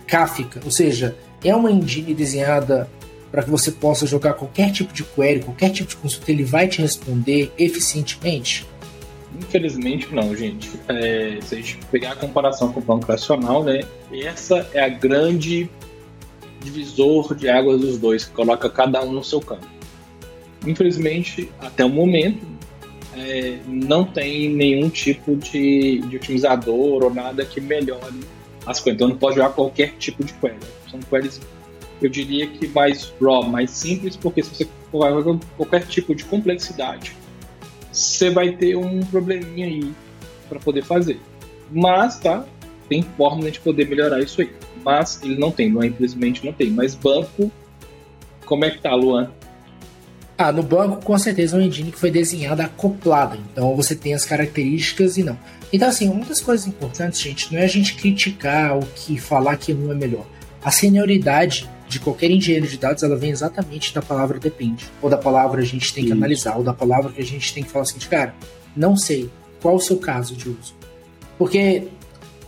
Kafka? Ou seja, é uma engine desenhada para que você possa jogar qualquer tipo de query, qualquer tipo de consulta, ele vai te responder eficientemente? Infelizmente não, gente. É, se a gente pegar a comparação com o banco racional, né, essa é a grande divisor de águas dos dois, que coloca cada um no seu campo. Infelizmente, até o momento, é, não tem nenhum tipo de, de, otimizador ou nada que melhore as queries. Então não pode jogar qualquer tipo de query. São queries, eu diria que mais raw, mais simples, porque se você jogar qualquer tipo de complexidade, você vai ter um probleminha aí para poder fazer. Mas, tá, tem forma de poder melhorar isso aí. Mas ele não tem, não é, infelizmente não tem. Mas banco, como é que tá, Luan? Ah, no banco com certeza é uma engine que foi desenhada acoplada, então você tem as características e não. Então assim, uma das coisas importantes, gente, não é a gente criticar o que falar que um é melhor. A senioridade de qualquer engenheiro de dados, ela vem exatamente da palavra depende, ou da palavra a gente tem que Isso. analisar, ou da palavra que a gente tem que falar assim, cara, não sei qual o seu caso de uso. Porque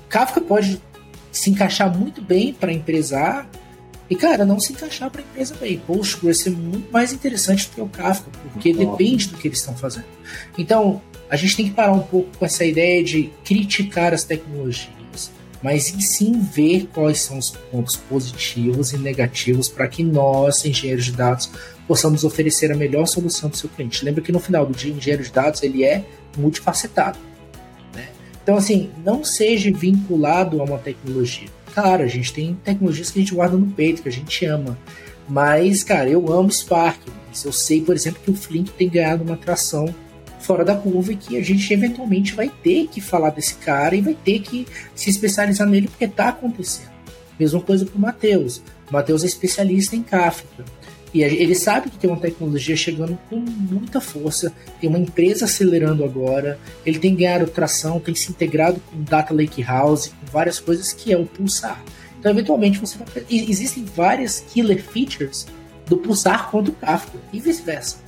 Kafka pode se encaixar muito bem para empresar e, cara, não se encaixar para a empresa bem. Postgres ser muito mais interessante do que o Kafka, porque depende do que eles estão fazendo. Então, a gente tem que parar um pouco com essa ideia de criticar as tecnologias, mas sim ver quais são os pontos positivos e negativos para que nós, engenheiros de dados, possamos oferecer a melhor solução para o seu cliente. Lembra que no final do dia, o engenheiro de dados ele é multifacetado. Né? Então, assim, não seja vinculado a uma tecnologia Claro, a gente tem tecnologias que a gente guarda no peito, que a gente ama. Mas, cara, eu amo Spark. Mas eu sei, por exemplo, que o Flink tem ganhado uma atração fora da curva e que a gente eventualmente vai ter que falar desse cara e vai ter que se especializar nele porque tá acontecendo. Mesma coisa pro Matheus. O Matheus é especialista em Kafka. E ele sabe que tem uma tecnologia chegando com muita força, tem uma empresa acelerando agora, ele tem ganhado tração, tem se integrado com Data Lake House, com várias coisas que é o Pulsar. Então, eventualmente, você vai. Existem várias killer features do Pulsar quanto o Kafka, e vice-versa.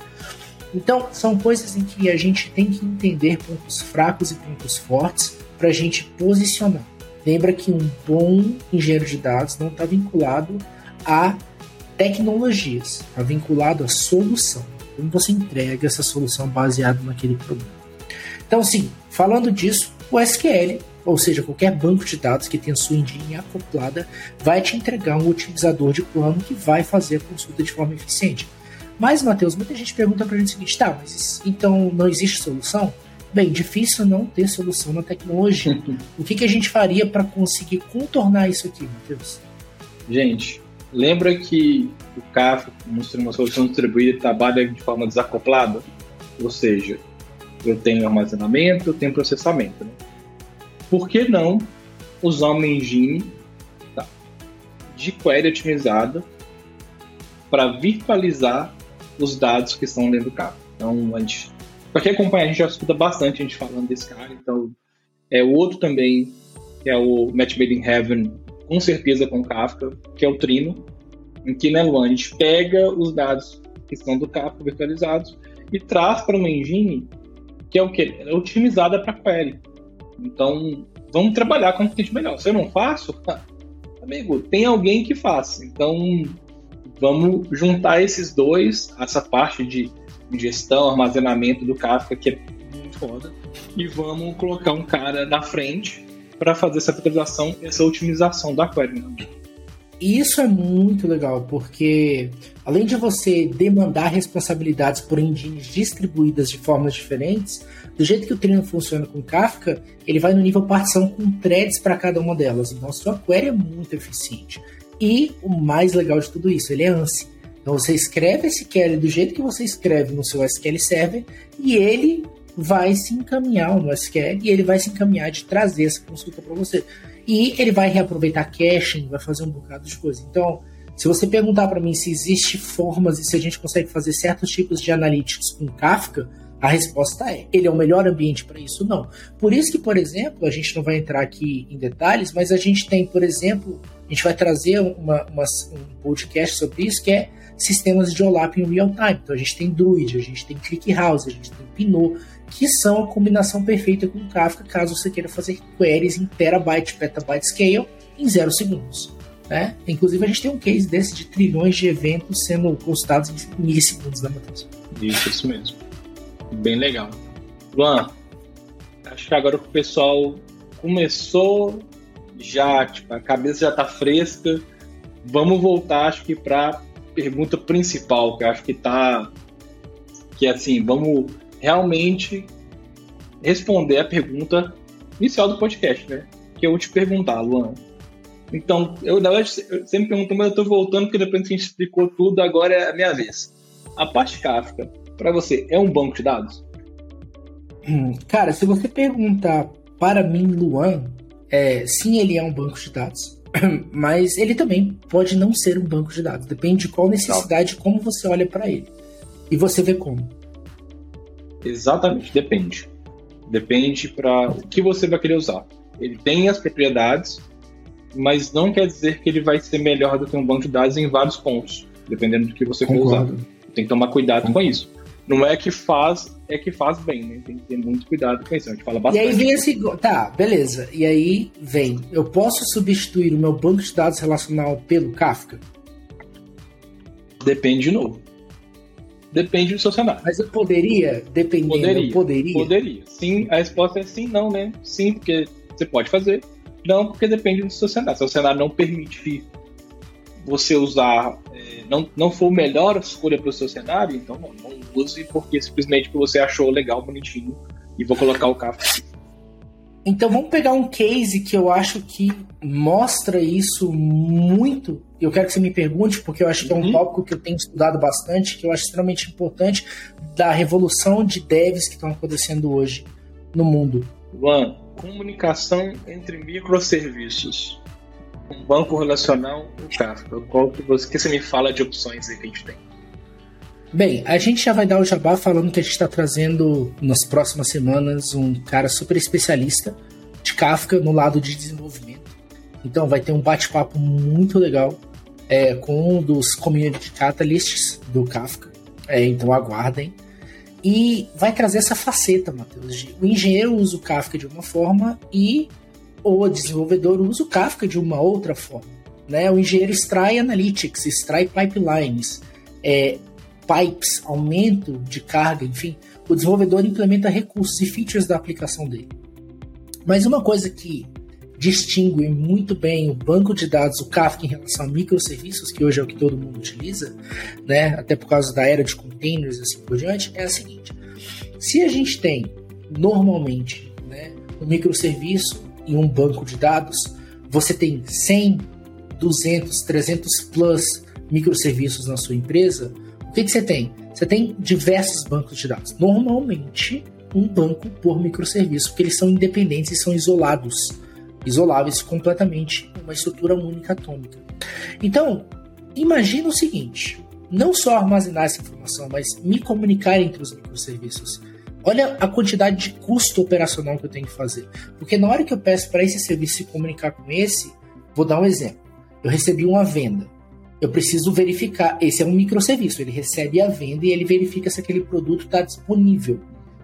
Então, são coisas em que a gente tem que entender pontos fracos e pontos fortes para a gente posicionar. Lembra que um bom engenheiro de dados não está vinculado a tecnologias, está vinculado à solução. Como você entrega essa solução baseada naquele problema. Então, sim, falando disso, o SQL, ou seja, qualquer banco de dados que tenha sua engine acoplada, vai te entregar um otimizador de plano que vai fazer a consulta de forma eficiente. Mas, Matheus, muita gente pergunta para a gente o seguinte: tá, mas então não existe solução? Bem, difícil não ter solução na tecnologia. o que, que a gente faria para conseguir contornar isso aqui, Matheus? Gente, Lembra que o Kafka, uma solução distribuída, trabalha de forma desacoplada? Ou seja, eu tenho armazenamento, eu tenho processamento. Né? Por que não usar uma engine tá, de query otimizada para virtualizar os dados que estão dentro do Kafka? Então, a gente, para quem acompanha, a gente já escuta bastante a gente falando desse cara. Então, é o outro também, que é o Match Made in Heaven, com certeza com Kafka, que é o Trino, em que né, Luan, a gente pega os dados que estão do Kafka virtualizados e traz para uma engine que é o que? É otimizada para query. Então, vamos trabalhar com o cliente melhor. Se eu não faço, amigo, tem alguém que faça. Então, vamos juntar esses dois, essa parte de gestão, armazenamento do Kafka, que é muito foda, e vamos colocar um cara na frente para fazer essa virtualização e essa otimização da query. Né? Isso é muito legal, porque além de você demandar responsabilidades por engines distribuídas de formas diferentes, do jeito que o treino funciona com Kafka, ele vai no nível partição com threads para cada uma delas. Então a sua query é muito eficiente. E o mais legal de tudo isso, ele é ANSI. Então você escreve esse query do jeito que você escreve no seu SQL Server e ele vai se encaminhar no SQL e ele vai se encaminhar de trazer essa consulta para você. E ele vai reaproveitar caching, vai fazer um bocado de coisa. Então, Se você perguntar para mim se existe formas e se a gente consegue fazer certos tipos de analytics com Kafka, a resposta é: ele é o melhor ambiente para isso? Não. Por isso que, por exemplo, a gente não vai entrar aqui em detalhes, mas a gente tem, por exemplo, a gente vai trazer uma, uma, um podcast sobre isso que é sistemas de OLAP em real time. Então a gente tem Druid, a gente tem ClickHouse, a gente tem Pinot, que são a combinação perfeita com Kafka caso você queira fazer queries em terabyte, petabyte scale em zero segundos. Né? Inclusive a gente tem um case desse de trilhões de eventos sendo postados em milissegundos, né, Matheus? Isso, isso mesmo. Bem legal. Luan, acho que agora que o pessoal começou já, tipo, a cabeça já tá fresca. Vamos voltar, acho que, para pergunta principal, que acho que tá. Que é assim, vamos realmente responder a pergunta inicial do podcast, né? Que eu te perguntar, Luan. Então, eu na verdade eu sempre pergunto, mas eu tô voltando, porque depois que a gente explicou tudo, agora é a minha vez. A parte Kafka, para você, é um banco de dados? Hum, cara, se você perguntar para mim, Luan, é, sim, ele é um banco de dados. Mas ele também pode não ser um banco de dados. Depende de qual necessidade, não. como você olha para ele. E você vê como. Exatamente, depende. Depende para o que você vai querer usar. Ele tem as propriedades, mas não quer dizer que ele vai ser melhor do que um banco de dados em vários pontos, dependendo do que você for usar. Tem que tomar cuidado Concordo. com isso não é que faz, é que faz bem, né? Tem que ter muito cuidado com isso. A gente fala bastante. E aí vem esse. Tá, beleza. E aí vem. Eu posso substituir o meu banco de dados relacional pelo Kafka? Depende de novo. Depende do seu cenário. Mas eu poderia, dependendo, poderia, eu poderia? Poderia. Sim, a resposta é sim, não, né? Sim, porque você pode fazer. Não, porque depende do seu cenário. Se o cenário não permite você usar, não, não for a melhor escolha para o seu cenário, então não, não use porque simplesmente você achou legal, bonitinho e vou colocar o carro. Então vamos pegar um case que eu acho que mostra isso muito. Eu quero que você me pergunte, porque eu acho que é um uhum. tópico que eu tenho estudado bastante, que eu acho extremamente importante da revolução de devs que estão acontecendo hoje no mundo. Juan, comunicação entre microserviços. Um banco relacional, o Kafka. Qual que você, que você me fala de opções aí que a gente tem? Bem, a gente já vai dar o jabá falando que a gente está trazendo nas próximas semanas um cara super especialista de Kafka no lado de desenvolvimento. Então vai ter um bate-papo muito legal é, com um dos community catalysts do Kafka. É, então aguardem. E vai trazer essa faceta, Matheus. De, o engenheiro usa o Kafka de uma forma e o desenvolvedor usa o Kafka de uma outra forma. Né? O engenheiro extrai analytics, extrai pipelines, é, pipes, aumento de carga, enfim, o desenvolvedor implementa recursos e features da aplicação dele. Mas uma coisa que distingue muito bem o banco de dados, o Kafka, em relação a microserviços, que hoje é o que todo mundo utiliza, né, até por causa da era de containers e assim por diante, é a seguinte: se a gente tem normalmente né, um microserviço em um banco de dados, você tem 100, 200, 300 plus microserviços na sua empresa, o que, que você tem? Você tem diversos bancos de dados. Normalmente, um banco por microserviço, porque eles são independentes e são isolados, isoláveis completamente uma estrutura única atômica. Então, imagina o seguinte: não só armazenar essa informação, mas me comunicar entre os microserviços. Olha a quantidade de custo operacional que eu tenho que fazer. Porque na hora que eu peço para esse serviço se comunicar com esse, vou dar um exemplo. Eu recebi uma venda eu preciso verificar. Esse é um microserviço, ele recebe a venda e ele verifica se aquele produto está disponível.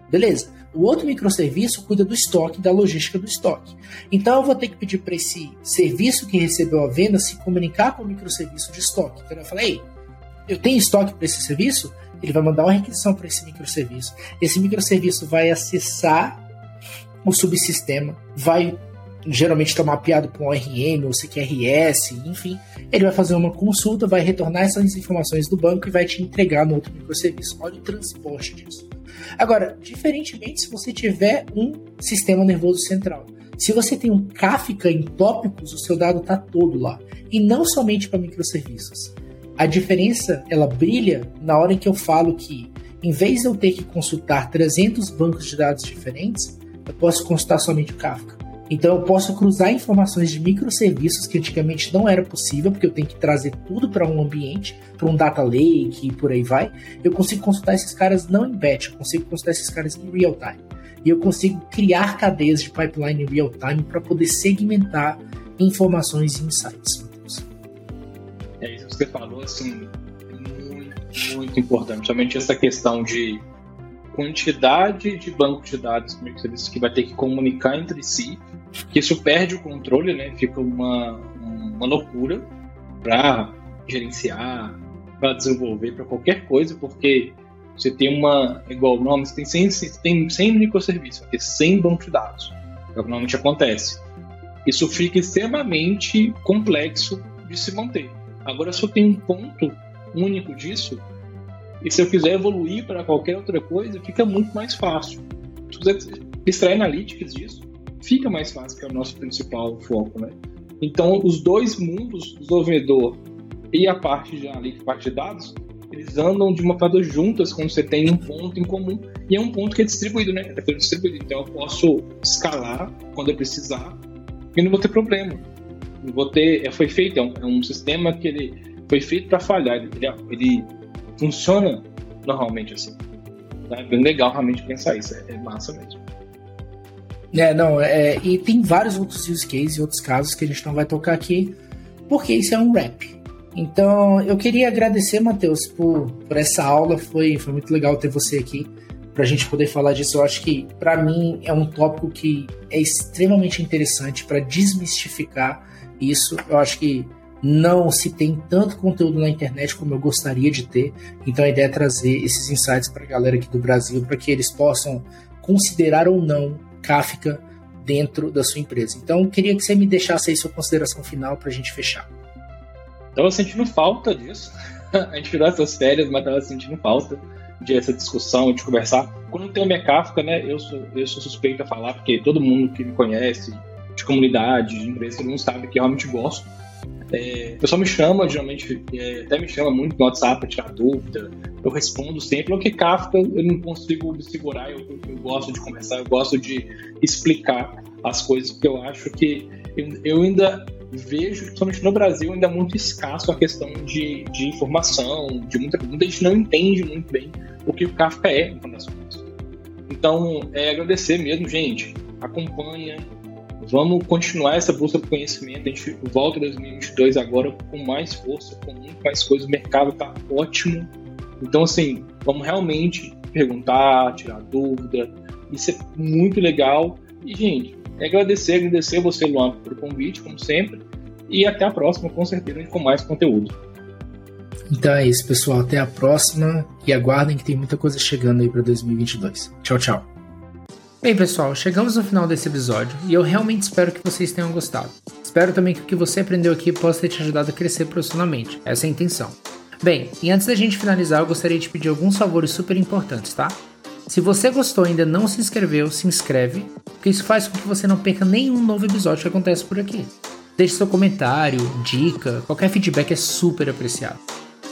Beleza. O outro microserviço cuida do estoque, da logística do estoque. Então eu vou ter que pedir para esse serviço que recebeu a venda se comunicar com o microserviço de estoque. Então eu falei, ei, eu tenho estoque para esse serviço? Ele vai mandar uma requisição para esse microserviço. Esse microserviço vai acessar o subsistema, vai geralmente está mapeado para um ORM ou CQRS, enfim, ele vai fazer uma consulta, vai retornar essas informações do banco e vai te entregar no outro microserviço. Olha o transporte disso. Agora, diferentemente se você tiver um sistema nervoso central, se você tem um Kafka em tópicos, o seu dado está todo lá. E não somente para microserviços. A diferença, ela brilha na hora em que eu falo que, em vez de eu ter que consultar 300 bancos de dados diferentes, eu posso consultar somente o Kafka Então eu posso cruzar informações de microserviços que antigamente não era possível, porque eu tenho que trazer tudo para um ambiente, para um data lake e por aí vai. Eu consigo consultar esses caras não em batch, eu consigo consultar esses caras em real time. E eu consigo criar cadeias de pipeline em real time para poder segmentar informações e insights. É isso que você falou, assim, é muito, muito importante. Somente essa questão de quantidade de bancos de dados microserviços que vai ter que comunicar entre si, que isso perde o controle, né? Fica uma, uma loucura para gerenciar, para desenvolver, para qualquer coisa, porque você tem uma, igual o nome, você tem 100, você tem 100 microserviços, vai ter 100 bancos de dados, é o que normalmente acontece. Isso fica extremamente complexo de se manter. Agora, se eu tenho um ponto único disso, e se eu quiser evoluir para qualquer outra coisa, fica muito mais fácil. Se quiser extrair analytics disso, fica mais fácil, que é o nosso principal foco, né? Então, os dois mundos, o desenvolvedor e a parte de analytics, parte de dados, eles andam de uma forma juntas quando você tem um ponto em comum. E é um ponto que é distribuído, né? É distribuído. Então, eu posso escalar quando eu precisar e não vou ter problema. Vou ter... É, foi feito, é um, é um sistema que ele foi feito para falhar. Ele, ele funciona normalmente assim. É bem legal realmente pensar isso, é, é massa mesmo. É, não, é, e tem vários outros use cases e outros casos que a gente não vai tocar aqui, porque isso é um rap. Então, eu queria agradecer, Matheus, por, por essa aula, foi, foi muito legal ter você aqui para a gente poder falar disso. Eu acho que, para mim, é um tópico que é extremamente interessante para desmistificar isso. Eu acho que não se tem tanto conteúdo na internet como eu gostaria de ter. Então a ideia é trazer esses insights para a galera aqui do Brasil, para que eles possam considerar ou não Kafka dentro da sua empresa. Então queria que você me deixasse aí sua consideração final para a gente fechar. Estava sentindo falta disso. a gente tirou essas férias, mas estava sentindo falta de essa discussão, de conversar. Quando tem a minha Kafka, né, eu sou, eu sou suspeito a falar, porque todo mundo que me conhece, de comunidade, de empresa, todo mundo sabe que eu realmente gosto é, o pessoal me chama, geralmente, é, até me chama muito no WhatsApp para tirar dúvida. Eu respondo sempre, porque Kafka eu não consigo me segurar, eu, eu, gosto de conversar, eu gosto de explicar as coisas, porque eu acho que eu, eu ainda vejo, principalmente no Brasil, ainda muito escasso a questão de, de informação, de muita, muita gente não entende muito bem o que o Kafka é, no. Então, é agradecer mesmo, gente. Acompanha, Vamos continuar essa busca por conhecimento. A gente volta em 2022 agora com mais força, com muito mais coisas. O mercado está ótimo. Então, assim, vamos realmente perguntar, tirar dúvida. Isso é muito legal. E, gente, é agradecer, agradecer você, Luan, pelo convite, como sempre. E até a próxima, com certeza, com mais conteúdo. Então é isso, pessoal. Até a próxima. E aguardem que tem muita coisa chegando aí para 2022. Tchau, tchau. Bem, pessoal, chegamos no final desse episódio e eu realmente espero que vocês tenham gostado. Espero também que o que você aprendeu aqui possa ter te ajudado a crescer profissionalmente. Essa é a intenção. Bem, e antes da gente finalizar, eu gostaria de pedir alguns favores super importantes, tá? Se você gostou e ainda não se inscreveu, se inscreve, porque isso faz com que você não perca nenhum novo episódio que acontece por aqui. Deixe seu comentário, dica, qualquer feedback é super apreciado.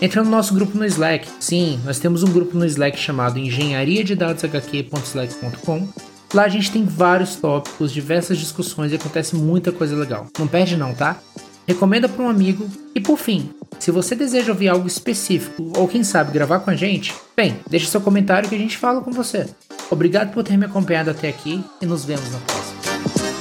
Entra no nosso grupo no Slack. Sim, nós temos um grupo no Slack chamado engenharia de dados hq.slack.com Lá a gente tem vários tópicos, diversas discussões e acontece muita coisa legal. Não perde não, tá? Recomenda para um amigo. E por fim, se você deseja ouvir algo específico ou quem sabe gravar com a gente, bem, deixe seu comentário que a gente fala com você. Obrigado por ter me acompanhado até aqui e nos vemos na próxima.